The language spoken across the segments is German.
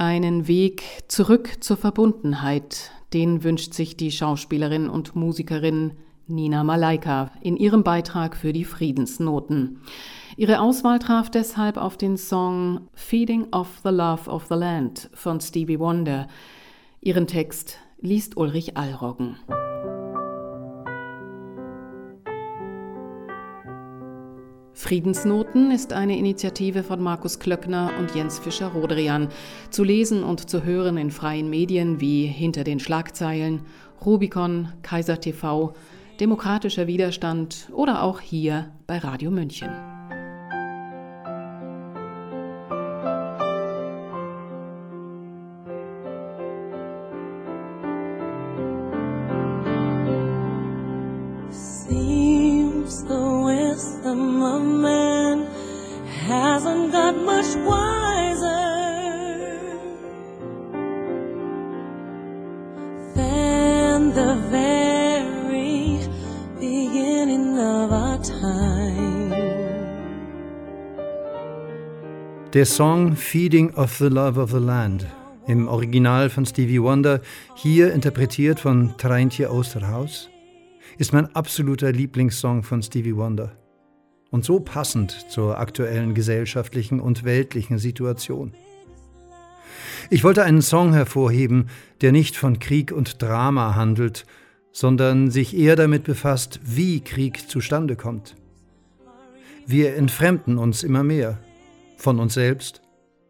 Einen Weg zurück zur Verbundenheit, den wünscht sich die Schauspielerin und Musikerin Nina Malaika in ihrem Beitrag für die Friedensnoten. Ihre Auswahl traf deshalb auf den Song Feeding of the Love of the Land von Stevie Wonder. Ihren Text liest Ulrich Allroggen. Friedensnoten ist eine Initiative von Markus Klöckner und Jens Fischer-Rodrian, zu lesen und zu hören in freien Medien wie Hinter den Schlagzeilen, Rubicon, Kaiser TV, Demokratischer Widerstand oder auch hier bei Radio München. Der Song Feeding of the Love of the Land, im Original von Stevie Wonder, hier interpretiert von Treintje Osterhaus, ist mein absoluter Lieblingssong von Stevie Wonder. Und so passend zur aktuellen gesellschaftlichen und weltlichen Situation. Ich wollte einen Song hervorheben, der nicht von Krieg und Drama handelt, sondern sich eher damit befasst, wie Krieg zustande kommt. Wir entfremden uns immer mehr von uns selbst,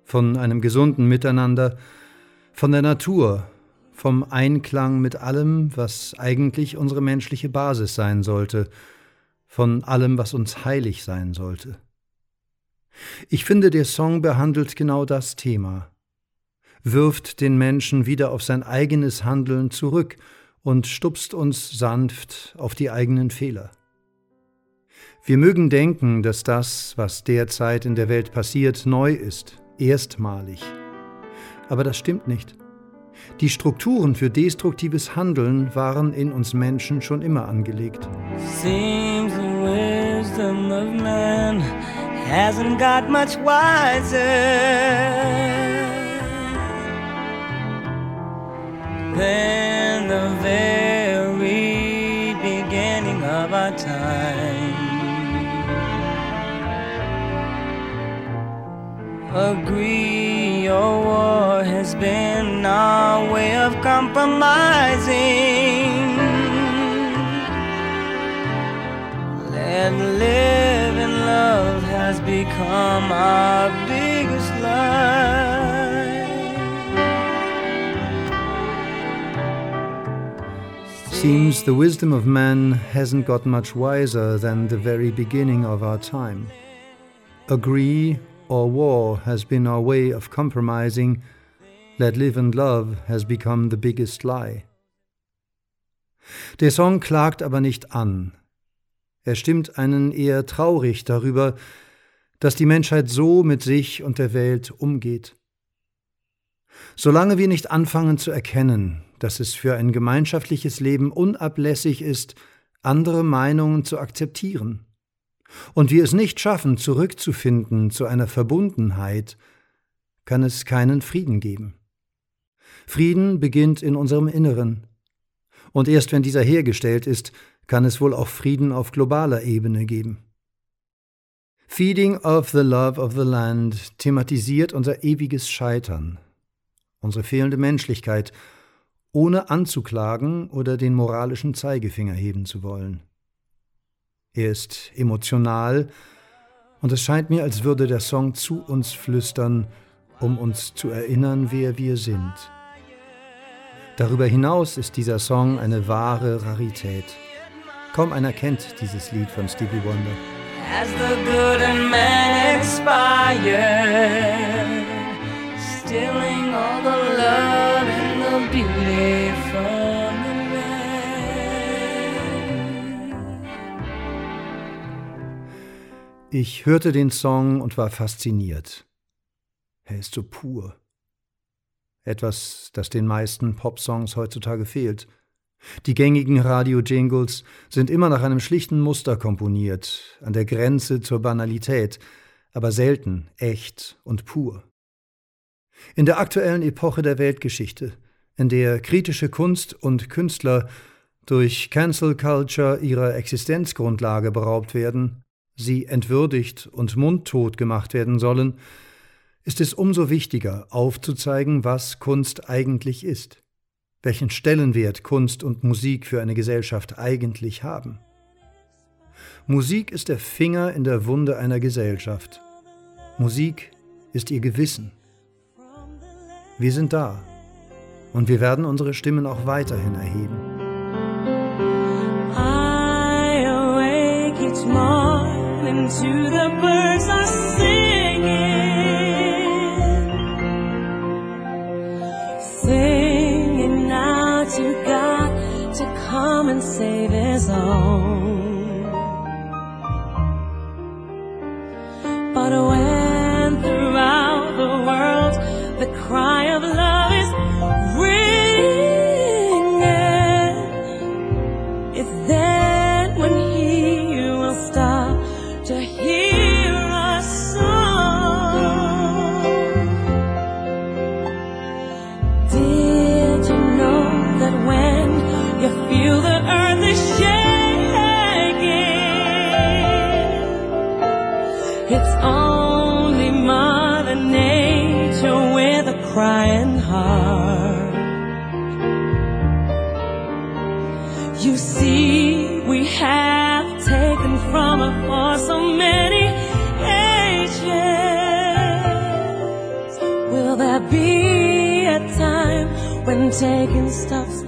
von einem gesunden Miteinander, von der Natur, vom Einklang mit allem, was eigentlich unsere menschliche Basis sein sollte, von allem, was uns heilig sein sollte. Ich finde, der Song behandelt genau das Thema, wirft den Menschen wieder auf sein eigenes Handeln zurück und stupst uns sanft auf die eigenen Fehler. Wir mögen denken, dass das, was derzeit in der Welt passiert, neu ist, erstmalig. Aber das stimmt nicht. Die Strukturen für destruktives Handeln waren in uns Menschen schon immer angelegt. The wisdom of man hasn't got much wiser than the very beginning of our time. agree your war has been our way of compromising. Become biggest lie. Seems the wisdom of man hasn't got much wiser than the very beginning of our time. Agree or war has been our way of compromising, let live and love has become the biggest lie. Der Song klagt aber nicht an. Er stimmt einen eher traurig darüber, dass die Menschheit so mit sich und der Welt umgeht. Solange wir nicht anfangen zu erkennen, dass es für ein gemeinschaftliches Leben unablässig ist, andere Meinungen zu akzeptieren, und wir es nicht schaffen, zurückzufinden zu einer Verbundenheit, kann es keinen Frieden geben. Frieden beginnt in unserem Inneren. Und erst wenn dieser hergestellt ist, kann es wohl auch Frieden auf globaler Ebene geben. Feeding of the Love of the Land thematisiert unser ewiges Scheitern, unsere fehlende Menschlichkeit, ohne anzuklagen oder den moralischen Zeigefinger heben zu wollen. Er ist emotional und es scheint mir, als würde der Song zu uns flüstern, um uns zu erinnern, wer wir sind. Darüber hinaus ist dieser Song eine wahre Rarität. Kaum einer kennt dieses Lied von Stevie Wonder. As the good and man expired, stealing all the love and the beauty from Ich hörte den Song und war fasziniert. Er ist so pur. Etwas, das den meisten Popsongs heutzutage fehlt. Die gängigen Radio-Jingles sind immer nach einem schlichten Muster komponiert, an der Grenze zur Banalität, aber selten echt und pur. In der aktuellen Epoche der Weltgeschichte, in der kritische Kunst und Künstler durch Cancel Culture ihrer Existenzgrundlage beraubt werden, sie entwürdigt und mundtot gemacht werden sollen, ist es umso wichtiger, aufzuzeigen, was Kunst eigentlich ist, welchen Stellenwert Kunst und Musik für eine Gesellschaft eigentlich haben. Musik ist der Finger in der Wunde einer Gesellschaft. Musik ist ihr Gewissen. Wir sind da und wir werden unsere Stimmen auch weiterhin erheben. I awake each morning to the birds are singing, and save His own. But when throughout the world the cry of crying heart. You see, we have taken from it for so many ages. Will there be a time when taking stops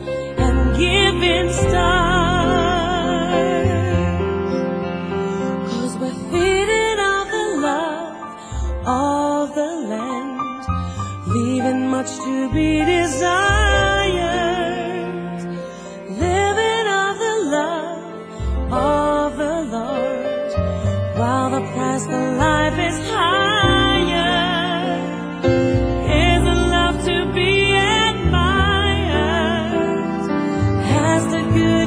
and giving starts? much to be desired. Living of the love of the Lord, while the price of life is higher. Is a love to be admired? Has the good.